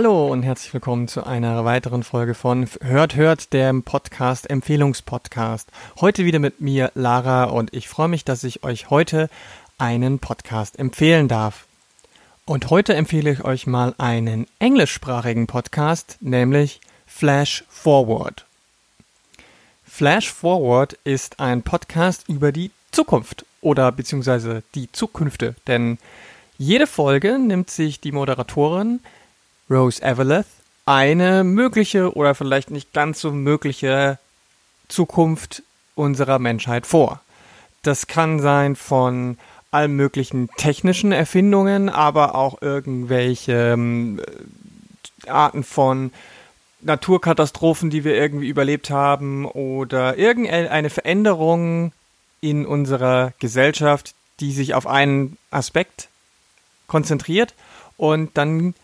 Hallo und herzlich willkommen zu einer weiteren Folge von Hört Hört, dem Podcast Empfehlungspodcast. Heute wieder mit mir Lara und ich freue mich, dass ich euch heute einen Podcast empfehlen darf. Und heute empfehle ich euch mal einen englischsprachigen Podcast, nämlich Flash Forward. Flash Forward ist ein Podcast über die Zukunft oder beziehungsweise die Zukünfte, denn jede Folge nimmt sich die Moderatorin Rose Eveleth eine mögliche oder vielleicht nicht ganz so mögliche Zukunft unserer Menschheit vor. Das kann sein von allen möglichen technischen Erfindungen, aber auch irgendwelche ähm, Arten von Naturkatastrophen, die wir irgendwie überlebt haben oder irgendeine Veränderung in unserer Gesellschaft, die sich auf einen Aspekt konzentriert und dann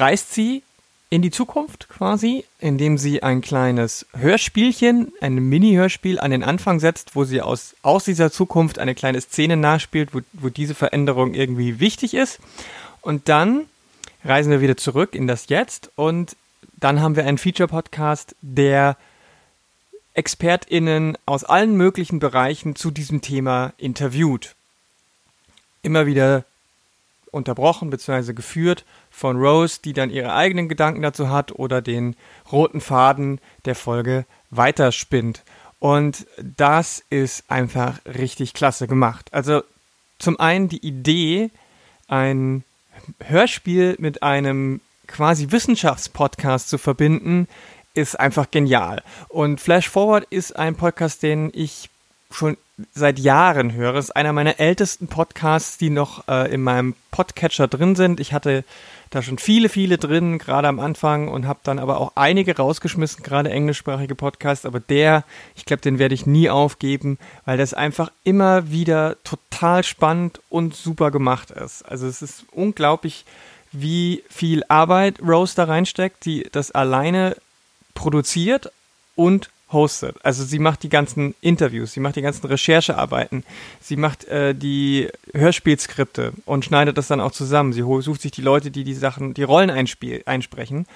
reist sie in die Zukunft quasi, indem sie ein kleines Hörspielchen, ein Mini-Hörspiel an den Anfang setzt, wo sie aus, aus dieser Zukunft eine kleine Szene nachspielt, wo, wo diese Veränderung irgendwie wichtig ist. Und dann reisen wir wieder zurück in das Jetzt und dann haben wir einen Feature-Podcast, der ExpertInnen aus allen möglichen Bereichen zu diesem Thema interviewt. Immer wieder unterbrochen bzw. geführt von Rose, die dann ihre eigenen Gedanken dazu hat oder den roten Faden der Folge weiterspinnt. Und das ist einfach richtig klasse gemacht. Also zum einen die Idee, ein Hörspiel mit einem quasi Wissenschaftspodcast zu verbinden, ist einfach genial. Und Flash Forward ist ein Podcast, den ich schon seit Jahren höre. Es ist einer meiner ältesten Podcasts, die noch äh, in meinem Podcatcher drin sind. Ich hatte da schon viele, viele drin, gerade am Anfang und habe dann aber auch einige rausgeschmissen, gerade englischsprachige Podcasts. Aber der, ich glaube, den werde ich nie aufgeben, weil das einfach immer wieder total spannend und super gemacht ist. Also es ist unglaublich, wie viel Arbeit Rose da reinsteckt, die das alleine produziert und hostet. Also sie macht die ganzen Interviews, sie macht die ganzen Recherchearbeiten, sie macht äh, die Hörspielskripte und schneidet das dann auch zusammen. Sie sucht sich die Leute, die die Sachen, die Rollen einsprechen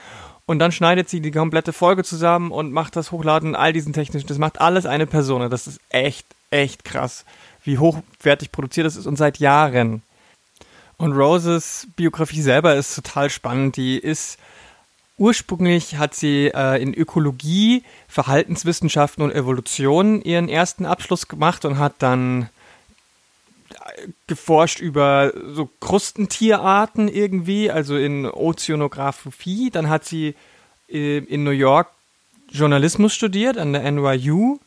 und dann schneidet sie die komplette Folge zusammen und macht das Hochladen all diesen technischen. Das macht alles eine Person. Das ist echt, echt krass, wie hochwertig produziert das ist und seit Jahren. Und Roses Biografie selber ist total spannend. Die ist Ursprünglich hat sie äh, in Ökologie, Verhaltenswissenschaften und Evolution ihren ersten Abschluss gemacht und hat dann äh, geforscht über so Krustentierarten irgendwie, also in Ozeanographie. Dann hat sie äh, in New York Journalismus studiert an der NYU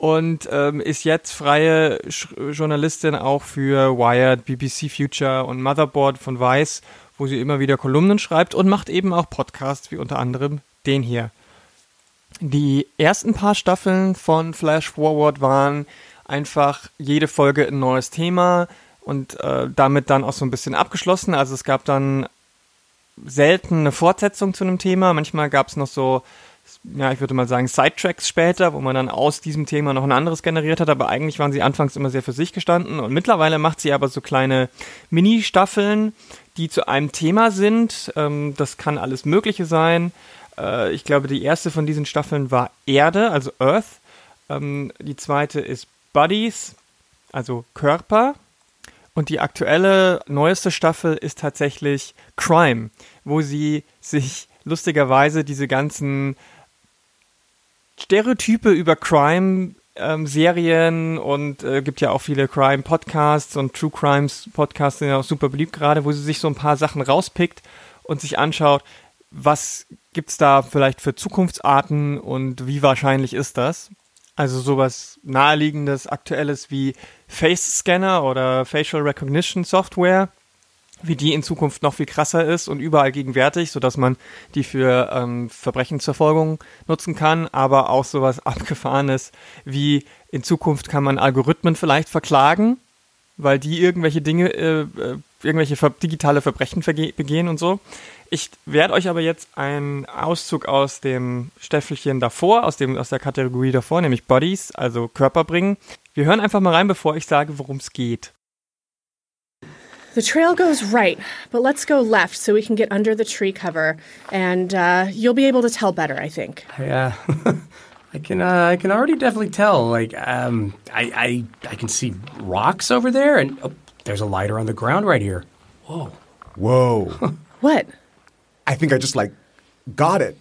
und ähm, ist jetzt freie Journalistin auch für Wired, BBC Future und Motherboard von Vice wo sie immer wieder Kolumnen schreibt und macht eben auch Podcasts wie unter anderem den hier. Die ersten paar Staffeln von Flash Forward waren einfach jede Folge ein neues Thema und äh, damit dann auch so ein bisschen abgeschlossen. Also es gab dann selten eine Fortsetzung zu einem Thema. Manchmal gab es noch so ja, ich würde mal sagen, Sidetracks später, wo man dann aus diesem Thema noch ein anderes generiert hat, aber eigentlich waren sie anfangs immer sehr für sich gestanden und mittlerweile macht sie aber so kleine Mini-Staffeln, die zu einem Thema sind. Ähm, das kann alles Mögliche sein. Äh, ich glaube, die erste von diesen Staffeln war Erde, also Earth. Ähm, die zweite ist Bodies, also Körper. Und die aktuelle, neueste Staffel ist tatsächlich Crime, wo sie sich lustigerweise diese ganzen Stereotype über Crime ähm, Serien und äh, gibt ja auch viele Crime Podcasts und True Crimes Podcasts sind ja auch super beliebt gerade, wo sie sich so ein paar Sachen rauspickt und sich anschaut, was gibt's da vielleicht für Zukunftsarten und wie wahrscheinlich ist das? Also sowas naheliegendes, aktuelles wie Face Scanner oder Facial Recognition Software wie die in Zukunft noch viel krasser ist und überall gegenwärtig, sodass man die für ähm, Verbrechensverfolgung nutzen kann, aber auch sowas Abgefahrenes wie in Zukunft kann man Algorithmen vielleicht verklagen, weil die irgendwelche Dinge, äh, äh irgendwelche ver digitale Verbrechen begehen und so. Ich werde euch aber jetzt einen Auszug aus dem Staffelchen davor, aus, dem, aus der Kategorie davor, nämlich Bodies, also Körper bringen. Wir hören einfach mal rein, bevor ich sage, worum es geht. The trail goes right, but let's go left so we can get under the tree cover, and uh, you'll be able to tell better, I think. Yeah, I can. Uh, I can already definitely tell. Like, um, I, I, I can see rocks over there, and oh, there's a lighter on the ground right here. Whoa. Whoa. What? I think I just like got it.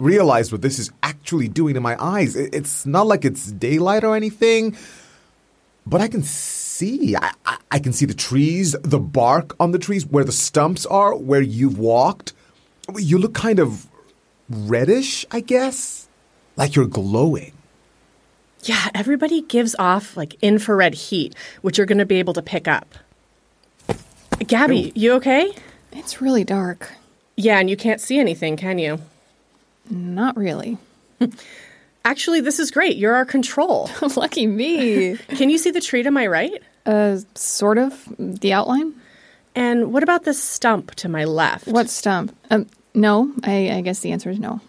Realized what this is actually doing to my eyes. It- It's not like it's daylight or anything, but I can see. I, I, I can see the trees, the bark on the trees, where the stumps are, where you've walked. You look kind of reddish, I guess. Like you're glowing. Yeah, everybody gives off like infrared heat, which you're going to be able to pick up. Gabby, you okay? It's really dark. Yeah, and you can't see anything, can you? Not really. Actually, this is great. You're our control. Lucky me. Can you see the tree to my right? uh, sort of. The outline? And what about this stump to my left? What stump? Um, no, I, I guess the answer is no.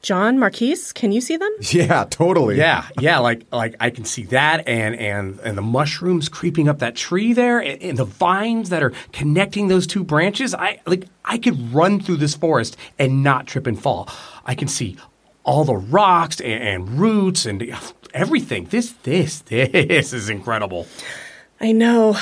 John, Marquise, can you see them? Yeah, totally. Yeah, yeah. Like, like I can see that, and and and the mushrooms creeping up that tree there, and, and the vines that are connecting those two branches. I like. I could run through this forest and not trip and fall. I can see all the rocks and, and roots and everything. This, this, this is incredible. I know.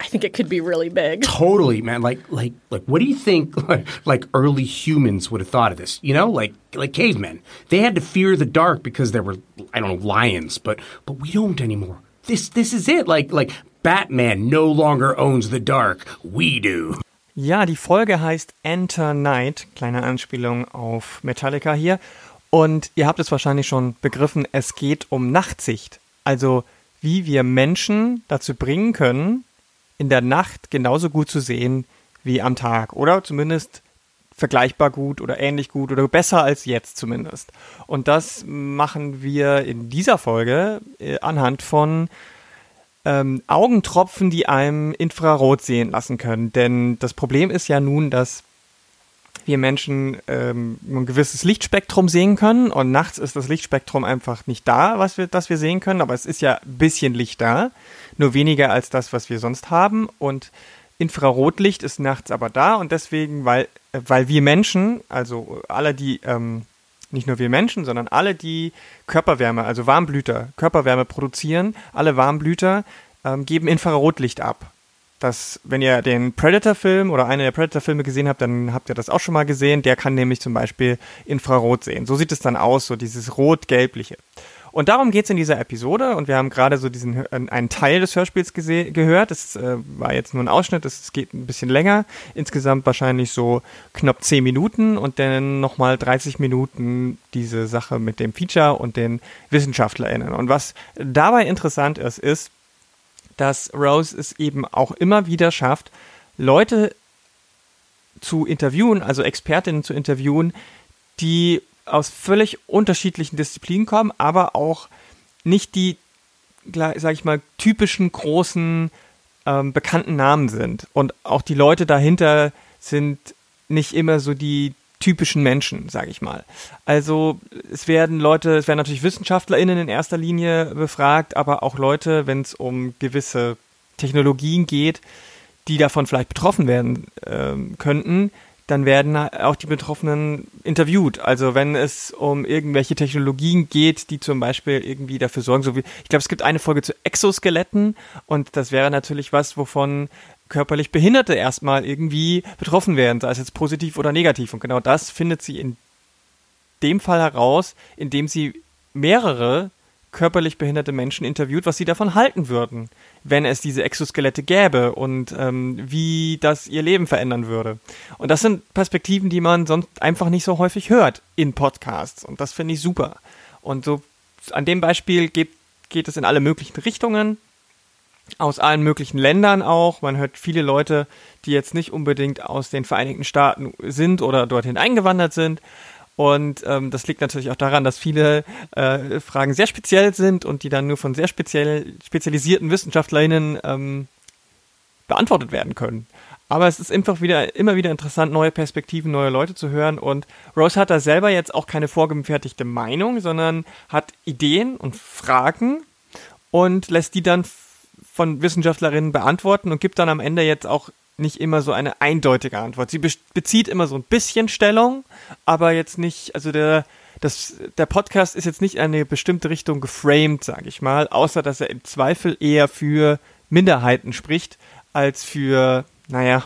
I think it could be really big. Totally, man. Like, like, like. What do you think? Like, early humans would have thought of this. You know, like, like cavemen. They had to fear the dark because there were, I don't know, lions. But, but we don't anymore. This, this is it. Like, like Batman no longer owns the dark. We do. Ja, die Folge heißt Enter Night, kleine Anspielung auf Metallica hier. Und ihr habt es wahrscheinlich schon begriffen, es geht um Nachtsicht. Also wie wir Menschen dazu bringen können, in der Nacht genauso gut zu sehen wie am Tag. Oder zumindest vergleichbar gut oder ähnlich gut oder besser als jetzt zumindest. Und das machen wir in dieser Folge äh, anhand von ähm, Augentropfen, die einem Infrarot sehen lassen können. Denn das Problem ist ja nun, dass wir Menschen ähm, ein gewisses Lichtspektrum sehen können. Und nachts ist das Lichtspektrum einfach nicht da, was wir, das wir sehen können, aber es ist ja ein bisschen Licht da, nur weniger als das, was wir sonst haben. Und Infrarotlicht ist nachts aber da. Und deswegen, weil, äh, weil wir Menschen, also alle, die, ähm, nicht nur wir Menschen, sondern alle, die Körperwärme, also Warmblüter, Körperwärme produzieren, alle Warmblüter ähm, geben Infrarotlicht ab. Das, wenn ihr den Predator-Film oder einen der Predator-Filme gesehen habt, dann habt ihr das auch schon mal gesehen. Der kann nämlich zum Beispiel Infrarot sehen. So sieht es dann aus, so dieses rot-gelbliche. Und darum geht's in dieser Episode und wir haben gerade so diesen äh, einen Teil des Hörspiels gehört. Es äh, war jetzt nur ein Ausschnitt, es geht ein bisschen länger. Insgesamt wahrscheinlich so knapp 10 Minuten und dann nochmal 30 Minuten diese Sache mit dem Feature und den WissenschaftlerInnen. Und was dabei interessant ist, ist, dass Rose es eben auch immer wieder schafft, Leute zu interviewen, also Expertinnen zu interviewen, die aus völlig unterschiedlichen Disziplinen kommen, aber auch nicht die, sag ich mal, typischen großen ähm, bekannten Namen sind. Und auch die Leute dahinter sind nicht immer so die typischen Menschen, sag ich mal. Also es werden Leute, es werden natürlich WissenschaftlerInnen in erster Linie befragt, aber auch Leute, wenn es um gewisse Technologien geht, die davon vielleicht betroffen werden ähm, könnten, dann werden auch die Betroffenen interviewt. Also wenn es um irgendwelche Technologien geht, die zum Beispiel irgendwie dafür sorgen, so wie, ich glaube, es gibt eine Folge zu Exoskeletten und das wäre natürlich was, wovon körperlich Behinderte erstmal irgendwie betroffen werden, sei es jetzt positiv oder negativ. Und genau das findet sie in dem Fall heraus, indem sie mehrere körperlich behinderte Menschen interviewt, was sie davon halten würden, wenn es diese Exoskelette gäbe und ähm, wie das ihr Leben verändern würde. Und das sind Perspektiven, die man sonst einfach nicht so häufig hört in Podcasts. Und das finde ich super. Und so an dem Beispiel geht, geht es in alle möglichen Richtungen, aus allen möglichen Ländern auch. Man hört viele Leute, die jetzt nicht unbedingt aus den Vereinigten Staaten sind oder dorthin eingewandert sind. Und ähm, das liegt natürlich auch daran, dass viele äh, Fragen sehr speziell sind und die dann nur von sehr speziell spezialisierten WissenschaftlerInnen ähm, beantwortet werden können. Aber es ist einfach wieder, immer wieder interessant, neue Perspektiven, neue Leute zu hören. Und Rose hat da selber jetzt auch keine vorgefertigte Meinung, sondern hat Ideen und Fragen und lässt die dann von Wissenschaftlerinnen beantworten und gibt dann am Ende jetzt auch nicht immer so eine eindeutige Antwort. Sie be bezieht immer so ein bisschen Stellung, aber jetzt nicht, also der, das, der Podcast ist jetzt nicht in eine bestimmte Richtung geframed, sage ich mal, außer dass er im Zweifel eher für Minderheiten spricht, als für, naja,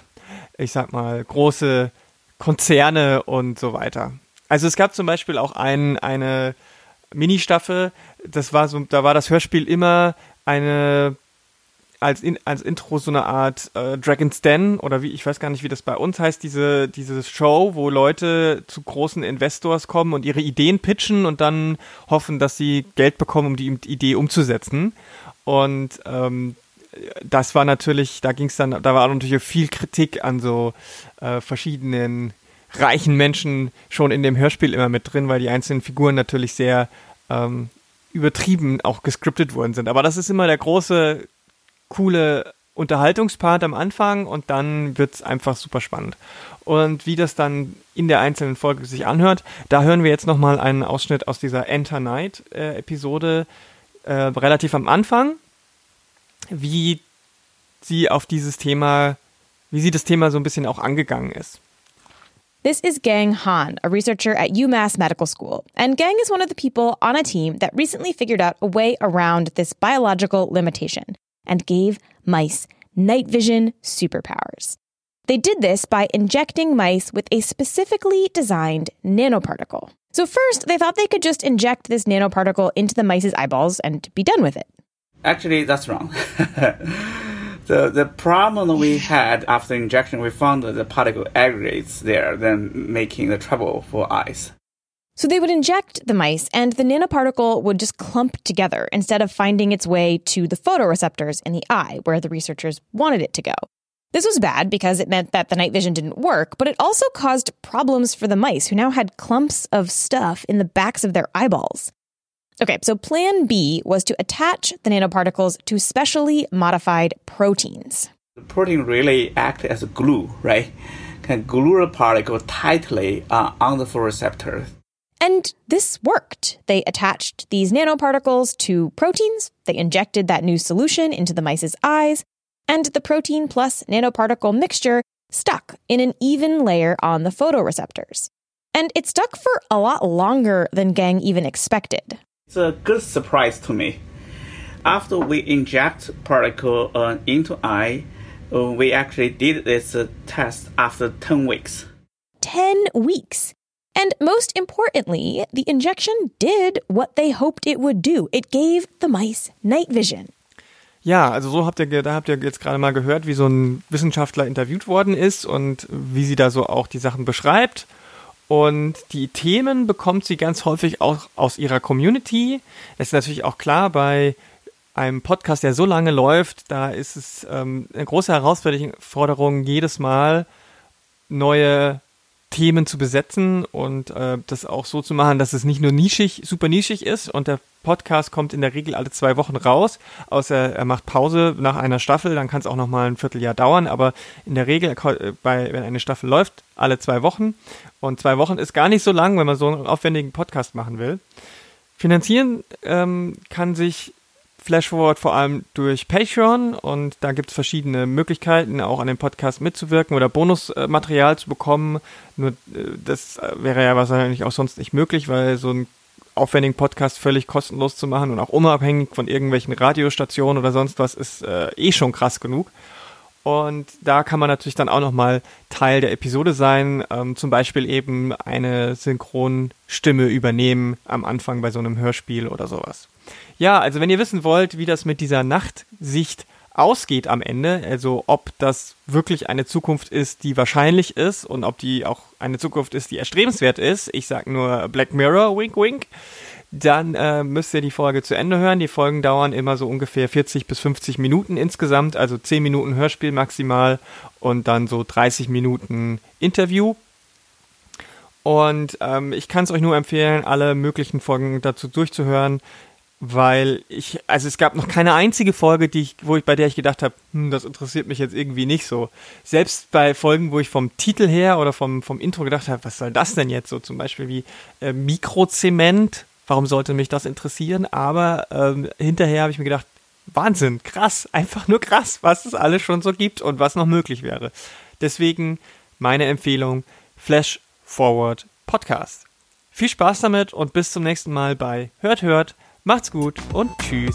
ich sag mal, große Konzerne und so weiter. Also es gab zum Beispiel auch ein, eine Ministaffel, das war so, da war das Hörspiel immer eine als, in, als Intro so eine Art äh, Dragon's Den oder wie, ich weiß gar nicht, wie das bei uns heißt, diese, diese Show, wo Leute zu großen Investors kommen und ihre Ideen pitchen und dann hoffen, dass sie Geld bekommen, um die Idee umzusetzen. Und ähm, das war natürlich, da ging es dann, da war natürlich viel Kritik an so äh, verschiedenen reichen Menschen schon in dem Hörspiel immer mit drin, weil die einzelnen Figuren natürlich sehr ähm, übertrieben auch gescriptet worden sind. Aber das ist immer der große coole Unterhaltungspart am Anfang und dann wird es einfach super spannend. Und wie das dann in der einzelnen Folge sich anhört, da hören wir jetzt nochmal einen Ausschnitt aus dieser Enter Night äh, Episode äh, relativ am Anfang, wie sie auf dieses Thema, wie sie das Thema so ein bisschen auch angegangen ist. This is Gang Han, a researcher at UMass Medical School. And Gang is one of the people on a team that recently figured out a way around this biological limitation. And gave mice night vision superpowers. They did this by injecting mice with a specifically designed nanoparticle. So, first, they thought they could just inject this nanoparticle into the mice's eyeballs and be done with it. Actually, that's wrong. the, the problem we had after injection, we found that the particle aggregates there, then making the trouble for eyes. So they would inject the mice, and the nanoparticle would just clump together instead of finding its way to the photoreceptors in the eye, where the researchers wanted it to go. This was bad because it meant that the night vision didn't work, but it also caused problems for the mice who now had clumps of stuff in the backs of their eyeballs. Okay, so plan B was to attach the nanoparticles to specially modified proteins. The protein really act as a glue, right? Can glue a particle tightly uh, on the photoreceptor and this worked. They attached these nanoparticles to proteins, they injected that new solution into the mice's eyes, and the protein plus nanoparticle mixture stuck in an even layer on the photoreceptors. And it stuck for a lot longer than Gang even expected. It's a good surprise to me. After we inject particle uh, into eye, uh, we actually did this uh, test after 10 weeks. 10 weeks. And most importantly, the injection did what they hoped it would do. It gave the mice night vision. Ja, also so habt ihr, da habt ihr jetzt gerade mal gehört, wie so ein Wissenschaftler interviewt worden ist und wie sie da so auch die Sachen beschreibt. Und die Themen bekommt sie ganz häufig auch aus ihrer Community. Das ist natürlich auch klar bei einem Podcast, der so lange läuft, da ist es ähm, eine große Herausforderung, jedes Mal neue Themen zu besetzen und äh, das auch so zu machen, dass es nicht nur nischig, super nischig ist. Und der Podcast kommt in der Regel alle zwei Wochen raus, außer er macht Pause nach einer Staffel, dann kann es auch noch mal ein Vierteljahr dauern, aber in der Regel, äh, bei, wenn eine Staffel läuft, alle zwei Wochen. Und zwei Wochen ist gar nicht so lang, wenn man so einen aufwendigen Podcast machen will. Finanzieren ähm, kann sich Flashforward vor allem durch Patreon und da gibt es verschiedene Möglichkeiten, auch an dem Podcast mitzuwirken oder Bonusmaterial zu bekommen. Nur äh, das äh, wäre ja wahrscheinlich auch sonst nicht möglich, weil so ein aufwendigen Podcast völlig kostenlos zu machen und auch unabhängig von irgendwelchen Radiostationen oder sonst was ist äh, eh schon krass genug. Und da kann man natürlich dann auch nochmal Teil der Episode sein, ähm, zum Beispiel eben eine Synchronstimme übernehmen am Anfang bei so einem Hörspiel oder sowas. Ja, also wenn ihr wissen wollt, wie das mit dieser Nachtsicht ausgeht am Ende, also ob das wirklich eine Zukunft ist, die wahrscheinlich ist und ob die auch eine Zukunft ist, die erstrebenswert ist, ich sag nur Black Mirror, wink wink, dann äh, müsst ihr die Folge zu Ende hören. Die Folgen dauern immer so ungefähr 40 bis 50 Minuten insgesamt, also 10 Minuten Hörspiel maximal und dann so 30 Minuten Interview. Und ähm, ich kann es euch nur empfehlen, alle möglichen Folgen dazu durchzuhören weil ich, also es gab noch keine einzige Folge, die ich, wo ich, bei der ich gedacht habe, hm, das interessiert mich jetzt irgendwie nicht so. Selbst bei Folgen, wo ich vom Titel her oder vom, vom Intro gedacht habe, was soll das denn jetzt so? Zum Beispiel wie äh, Mikrozement, warum sollte mich das interessieren? Aber ähm, hinterher habe ich mir gedacht, Wahnsinn, krass, einfach nur krass, was es alles schon so gibt und was noch möglich wäre. Deswegen meine Empfehlung, Flash Forward Podcast. Viel Spaß damit und bis zum nächsten Mal bei Hört, Hört, Macht's gut und tschüss.